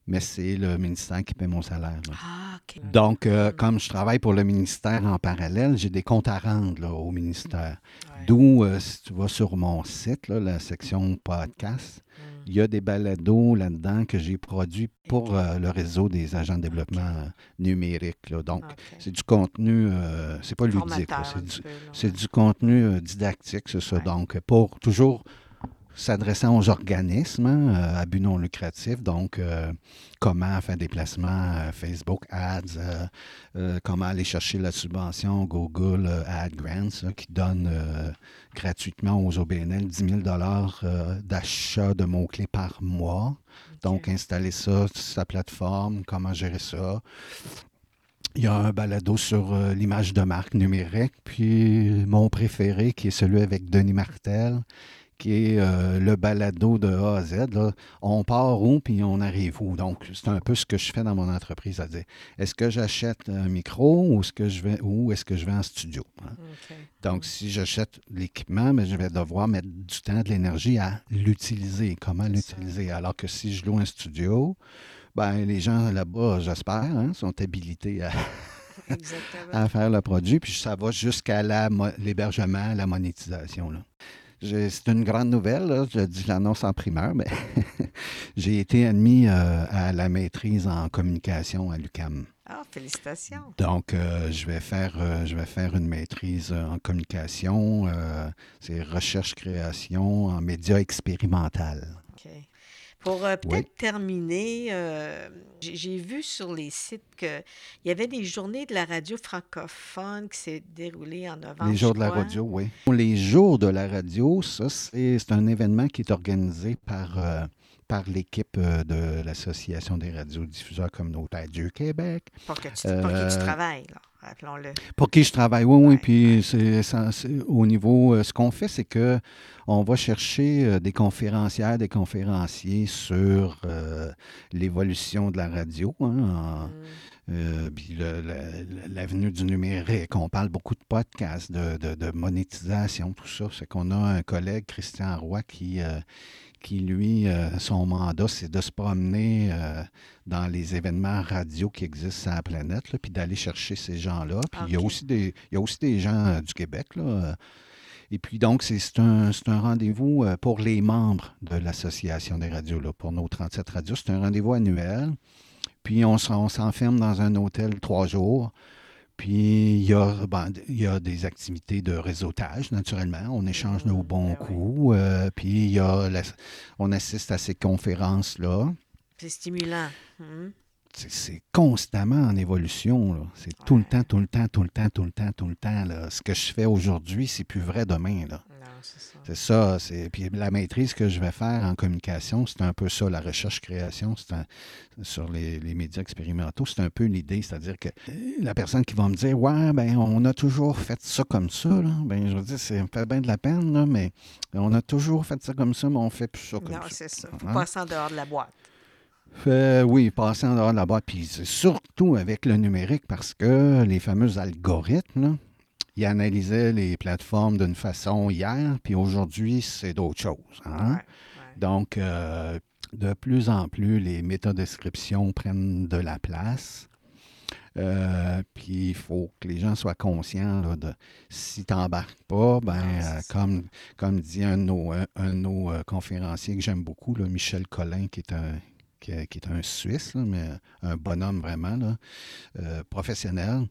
mais c'est le ministère qui paie mon salaire. Ah, OK. Donc, euh, Mm. comme je travaille pour le ministère en parallèle, j'ai des comptes à rendre là, au ministère. Ouais. D'où, euh, si tu vas sur mon site, là, la section podcast. Il y a des balados là-dedans que j'ai produits pour euh, le réseau des agents de développement euh, numérique. là. Donc, c'est du contenu, euh, c'est pas ludique, c'est du, du contenu euh, didactique, c'est ça. Donc, pour toujours s'adressant aux organismes hein, euh, à but non lucratif, donc euh, comment faire des placements euh, Facebook Ads, euh, comment aller chercher la subvention Google Ad Grants là, qui donne gratuitement aux OBNL 10 000 euh, d'achat de mots-clés par mois. Donc, installer ça sur sa plateforme, comment gérer ça. Il y a un balado sur l'image de marque numérique, puis mon préféré, qui est celui avec Denis Martel, qui est euh, le balado de A à Z. là. On part où, puis on arrive où? Donc, c'est un peu ce que je fais dans mon entreprise, à dire, est-ce que j'achète un micro ou est-ce que je vais, ou est-ce que je vais en studio? hein? Donc, si j'achète l'équipement, mais je vais devoir mettre du temps, de l'énergie à l'utiliser. Comment l'utiliser? Alors que si je loue un studio, ben, les gens là-bas, j'espère, hein, sont habilités à, *laughs* faire le produit. Puis ça va jusqu'à la l'hébergement, la monétisation. là. C'est une grande nouvelle, là. je dis l'annonce en primeur, mais *laughs* j'ai été admis euh, à la maîtrise en communication à l'UCAM. Ah, félicitations. Donc, euh, je, vais faire, euh, je vais faire une maîtrise en communication, c'est recherche-création en médias expérimental. Pour euh, peut-être Oui. terminer, euh, j'ai vu sur les sites qu'il y avait des journées de la radio francophone qui s'est déroulée en novembre. Les jours de la radio, oui. Les jours de la radio, ça, c'est c'est un événement qui est organisé par, euh, par l'équipe euh, de l'Association des radiodiffuseurs communautaires du Québec. Pour, que tu, pour qui tu travailles, là, rappelons-le. Pour qui je travaille, oui, oui. Puis c'est, au niveau, euh, ce qu'on fait, c'est que on va chercher euh, des conférencières, des conférenciers sur euh, l'évolution de la radio, hein, en- Mm. euh, puis l'avenue du numérique. On parle beaucoup de podcasts, de, de- de monétisation, tout ça. C'est qu'on a un collègue, Christian Roy, qui, euh, qui lui, euh, son mandat, c'est de se promener euh, dans les événements radio qui existent sur la planète, là, puis d'aller chercher ces gens-là. Puis il, y a aussi des, il y a aussi des gens euh, du Québec. Là, et puis donc, c'est un, un rendez-vous pour les membres de l'Association des radios, là, pour nos 37 radios. C'est un rendez-vous annuel. Puis on s'enferme dans un hôtel trois jours. Puis il y, a, ben, il y a des activités de réseautage, naturellement. On échange nos Mhm, bons ben oui. coups. euh, puis il y a la- on assiste à ces conférences-là. C'est stimulant. Mm. C'est- constamment en évolution. C'est tout le temps, tout le temps, tout le temps, tout le temps, tout le temps. là. Ce que je fais aujourd'hui, c'est plus vrai demain. Là. Non, c'est ça. C'est ça. C'est... Puis la maîtrise que je vais faire en communication, c'est un peu ça, la recherche-création, c'est un- sur les, les médias expérimentaux, c'est un peu l'idée. C'est-à-dire que euh, la personne qui va me dire Ouais, ben on a toujours fait ça comme ça, là. Ben, je veux dire, ça me fait bien de la peine, là, mais on a toujours fait ça comme ça, mais on fait plus ça comme Non, ça. c'est ça. faut Hein? passer en dehors de la boîte. Oui, passer en dehors de la boîte. Puis c'est surtout avec le numérique parce que les fameux algorithmes, là, ils analysaient les plateformes d'une façon hier, puis aujourd'hui, c'est d'autres choses. hein. Ouais, ouais. Donc, euh, de plus en plus, les métadescriptions prennent de la place. Euh, puis il faut que les gens soient conscients là, de si tu n'embarques pas, ben, c'est euh, comme, comme dit un de nos, un, un de nos, euh, conférenciers que j'aime beaucoup, là, Michel Collin, qui est un, qui, est- un Suisse, là, mais un bonhomme vraiment, là, euh, professionnel.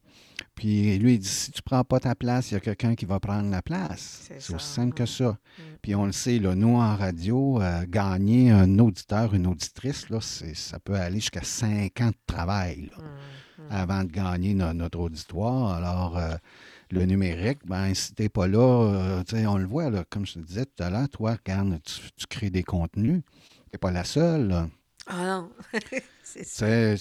Puis lui, il dit si tu ne prends pas ta place, il y a quelqu'un qui va prendre la place. C'est aussi simple que ça. Mm. Puis on le sait, là, nous en radio, euh, gagner un auditeur, une auditrice, là, c'est- ça peut aller jusqu'à 5 ans de travail là, Mm, mm. avant de gagner no- notre auditoire. Alors, euh, le numérique, ben, si t'es pas là, euh, on le voit, là, comme je te disais tout à l'heure, toi, regarde, tu, tu crées des contenus. Tu pas la seule. là. Ah non, *laughs* c'est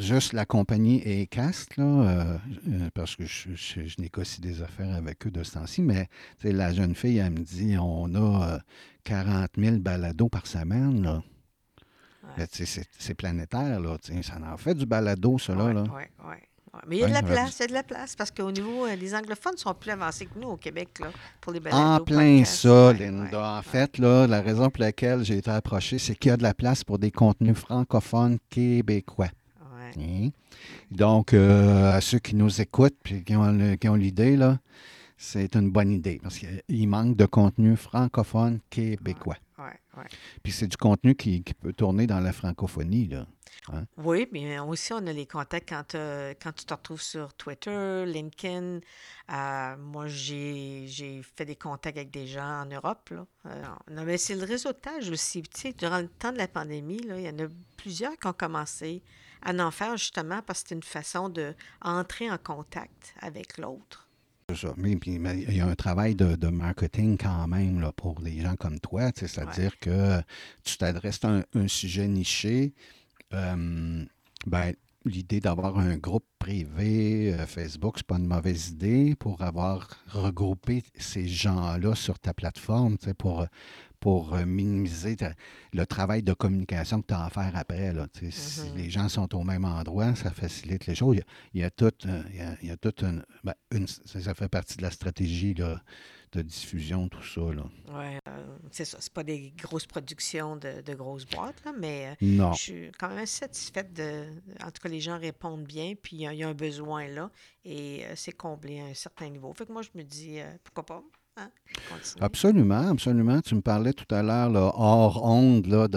juste la compagnie Acast, là, euh, euh, parce que je, je- je négocie des affaires avec eux de ce temps-ci, mais la jeune fille, elle me dit on a euh, 40 000 balados par semaine. Là. Ouais. C'est planétaire, là. Ça en fait du balado, là. Ouais, là. Mais il y a de la ouais. place, il y a de la place, parce qu'au niveau, euh, les anglophones sont plus avancés que nous au Québec, là, pour les En balados, plein podcasts. ça, Ouais, Linda. ouais, en fait, là, la raison pour laquelle j'ai été approché, c'est qu'il y a de la place pour des contenus francophones québécois. Hein? Donc, euh, à ceux qui nous écoutent et qui ont, le- qui ont l'idée, là, c'est une bonne idée parce qu'il manque de contenu francophone québécois. Ouais, ouais. Puis c'est du contenu qui, qui peut tourner dans la francophonie. Là. Oui, mais aussi, on a les contacts quand, euh, quand tu te retrouves sur Twitter, LinkedIn. Euh, moi, j'ai j'ai fait des contacts avec des gens en Europe. Là. Euh, non, mais c'est le réseautage aussi. Tu sais, durant le temps de la pandémie, là, il y en a plusieurs qui ont commencé à en faire justement parce que c'est une façon d'entrer en contact avec l'autre. Mais, il y a un travail de, de marketing quand même là, pour des gens comme toi. C'est-à-dire que tu t'adresses à un, un sujet niché. euh, ben, L'idée d'avoir un groupe privé euh, Facebook, c'est pas une mauvaise idée pour avoir regroupé ces gens-là sur ta plateforme, pour, pour euh, minimiser ta- le travail de communication que tu as à faire après. Là. Si Mhm. les gens sont au même endroit, ça facilite les choses. Il y a, toute, euh, il y a- toute une, ben, une- ça, fait partie de la stratégie là, de diffusion, tout ça. Ouais, euh, c'est ça. C'est pas des grosses productions de, de grosses boîtes, là, mais euh, Non. je suis quand même satisfaite de. En tout cas, les gens répondent bien, puis il y, a- il y a un besoin là, et euh, c'est comblé à un certain niveau. Fait que moi, je me dis, euh, pourquoi pas? Hein? Absolument, absolument. Tu me parlais tout à l'heure, hors onde, là,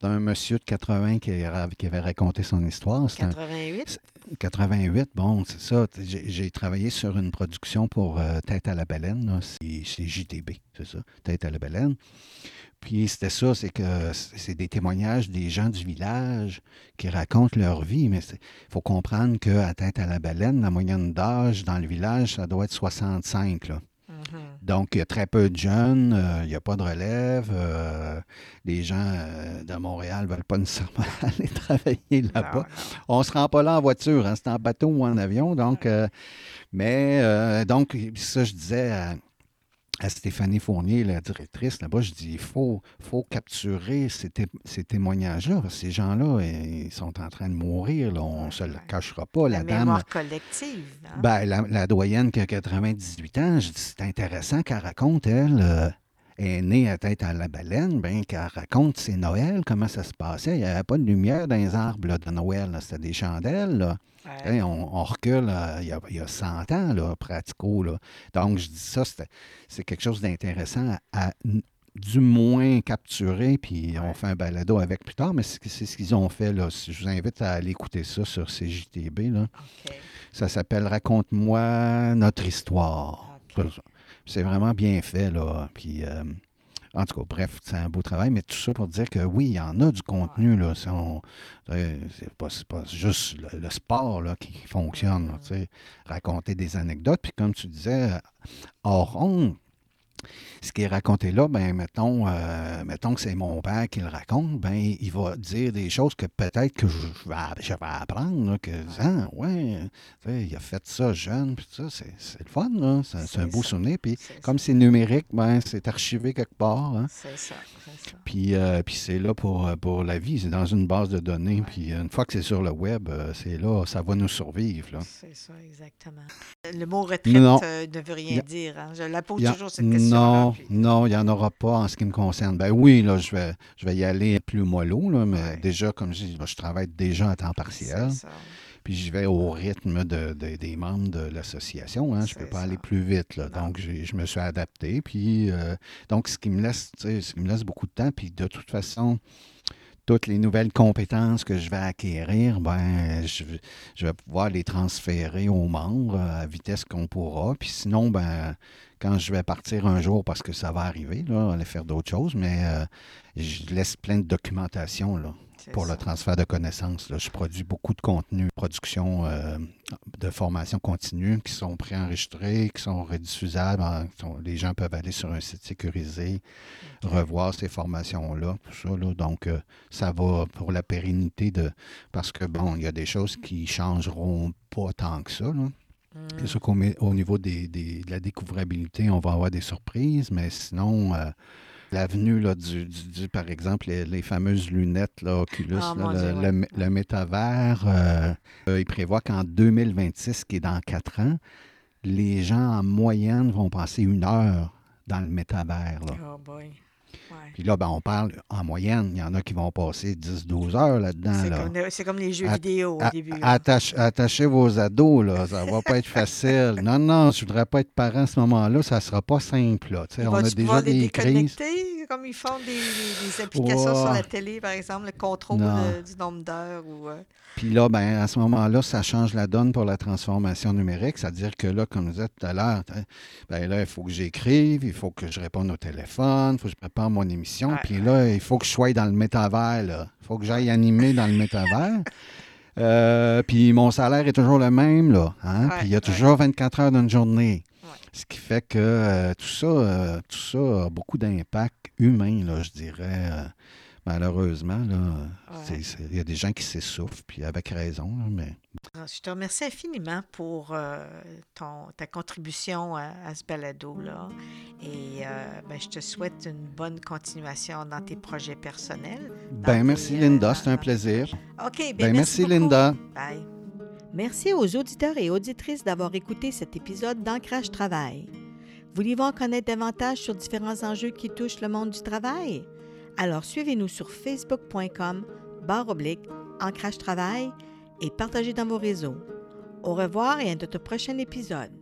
d'un monsieur de 80 qui, avait raconté son histoire. C'est un- 88? 88, bon, c'est ça. J'ai travaillé sur une production pour euh, Tête à la baleine, c'est JTB, c'est ça, Tête à la baleine. Puis c'était ça, c'est que c'est des témoignages des gens du village qui racontent leur vie, mais il faut comprendre qu'à Tête à la baleine, la moyenne d'âge dans le village, ça doit être 65. Là. Mhm. Donc, il y a très peu de jeunes, euh, il n'y a pas de relève. euh, les gens euh, de Montréal ne veulent pas *laughs* nécessairement aller travailler là-bas. On ne se rend pas là en voiture, hein, c'est en bateau ou en avion. Donc, mais donc, ça, je disais à, Stéphanie Fournier, la directrice, là-bas, je dis, il faut, faut capturer ces, ces témoignages-là. Ces gens-là, ils sont en train de mourir. là. on ne se le cachera pas. La, La, dame, mémoire collective. hein? ben, la, la doyenne qui a 98 ans, je dis, c'est intéressant qu'elle raconte, elle, euh, est née à tête à la baleine, ben, qu'elle raconte ses Noëls, comment ça se passait. Il n'y avait pas de lumière dans les arbres là, de Noël, c'était des chandelles. là. Ouais. On, on recule euh, il, y a, il y a 100 ans, là, pratico. Là. Donc, je dis ça, c'est quelque chose d'intéressant à, du moins capturer, puis on fait un balado avec plus tard, mais c'est ce qu'ils ont fait. Là. Je vous invite à aller écouter ça sur CJTB. Là. Ça s'appelle Raconte-moi notre histoire. C'est vraiment bien fait, là. Puis, euh, en tout cas, bref, c'est un beau travail, mais tout ça pour dire que oui, il y en a du contenu, là. Euh, C'est pas, pas juste le, sport là, qui fonctionne. Raconter des anecdotes. Puis, comme tu disais, hors onde, ce qui est raconté là, ben mettons, euh, mettons que c'est mon père qui le raconte, ben il va dire des choses que peut-être que je, je vais, je vais apprendre, là, que ah, ouais, il a fait ça jeune, puis ça, c'est, c'est le fun, là, c'est, un beau ça. souvenir, puis comme c'est numérique, ben c'est archivé quelque part, hein. C'est ça, c'est ça. Puis, euh, puis c'est là pour, euh, pour la vie, c'est dans une base de données, puis une fois que c'est sur le web, euh, c'est là, ça va nous survivre, là. C'est ça, exactement. Le mot retraite Non. ne veut rien dire. hein. Je la pose toujours cette question-là. non, non, il n'y en aura pas en ce qui me concerne. Ben oui, là, je vais, je vais y aller plus mollo, là, mais Ouais. déjà, comme je dis, je travaille déjà à temps partiel, ça. puis j'y vais au rythme de, de- des membres de l'association. Hein, je ne peux pas ça. aller plus vite. Là, donc, je me suis adapté. Puis, euh, donc, ce qui me laisse, ce qui me laisse beaucoup de temps, puis de toute façon, toutes les nouvelles compétences que je vais acquérir, ben, je, vais- je vais pouvoir les transférer aux membres à vitesse qu'on pourra. Puis sinon, ben, quand je vais partir un jour, parce que ça va arriver, là, aller faire d'autres choses, mais euh, je laisse plein de documentation là, pour ça. le transfert de connaissances. là. Je produis beaucoup de contenu, production euh, de formation continue qui sont préenregistrés, qui sont rediffusables. en- qui sont- les gens peuvent aller sur un site sécurisé, revoir ces formations-là, tout ça. là. Donc, euh, ça va pour la pérennité de. Parce que, bon, il y a des choses qui changeront pas tant que ça. là. C'est sûr qu'au niveau des, des- de la découvrabilité, on va avoir des surprises, mais sinon, euh, l'avenue là, du, du- du- par exemple, les, les fameuses lunettes là, Oculus, Ah, là, le, Dieu, le ouais. mé- le métavers, euh, euh, il prévoit qu'en 2026, qui est dans quatre ans, les gens en moyenne vont passer une heure dans le métavers. Là. Oh boy. Ouais. Puis là, ben, on parle en moyenne, il y en a qui vont passer 10-12 heures là-dedans. C'est là. comme, les jeux vidéo au début. attache- attachez vos ados, là. Ça va pas être facile. Non, non, je voudrais pas être parent à ce moment-là. Ça sera pas simple, là. On a déjà des crises. déconnecter, comme ils font des, applications sur la télé, par exemple, le contrôle de- du nombre d'heures ou... euh, Puis là, ben, à ce moment-là, ça change la donne pour la transformation numérique. C'est-à-dire que là, comme je disais tout à l'heure, ben là, il faut que j'écrive, il faut que je réponde au téléphone, il faut que je prépare mon émission. Ouais, Puis là, il faut que je sois dans le métavers, là. Il faut que j'aille animer dans le métavers. *laughs* Euh, puis mon salaire est toujours le même, là. hein. Ouais, puis il y a ouais. toujours 24 heures dans une journée. Ouais. Ce qui fait que euh, tout, ça, euh, tout ça a beaucoup d'impact humain, là, je dirais. euh, malheureusement, Ouais. il y a des gens qui s'essoufflent, puis avec raison, là, mais Ah, Je te remercie infiniment pour euh, ton, ta contribution à, à ce balado-là. Et ben, je te souhaite une bonne continuation dans tes projets personnels. Ben, tes, merci Linda, c'est un plaisir. OK, ben, Ben, merci beaucoup. Linda. Bye. Merci aux auditeurs et auditrices d'avoir écouté cet épisode d'Ancrage Travail. Voulez-vous en connaître davantage sur différents enjeux qui touchent le monde du travail? Alors suivez-nous sur facebook.com barre oblique Ancrage Travail et partagez dans vos réseaux. Au revoir et à notre prochain épisode.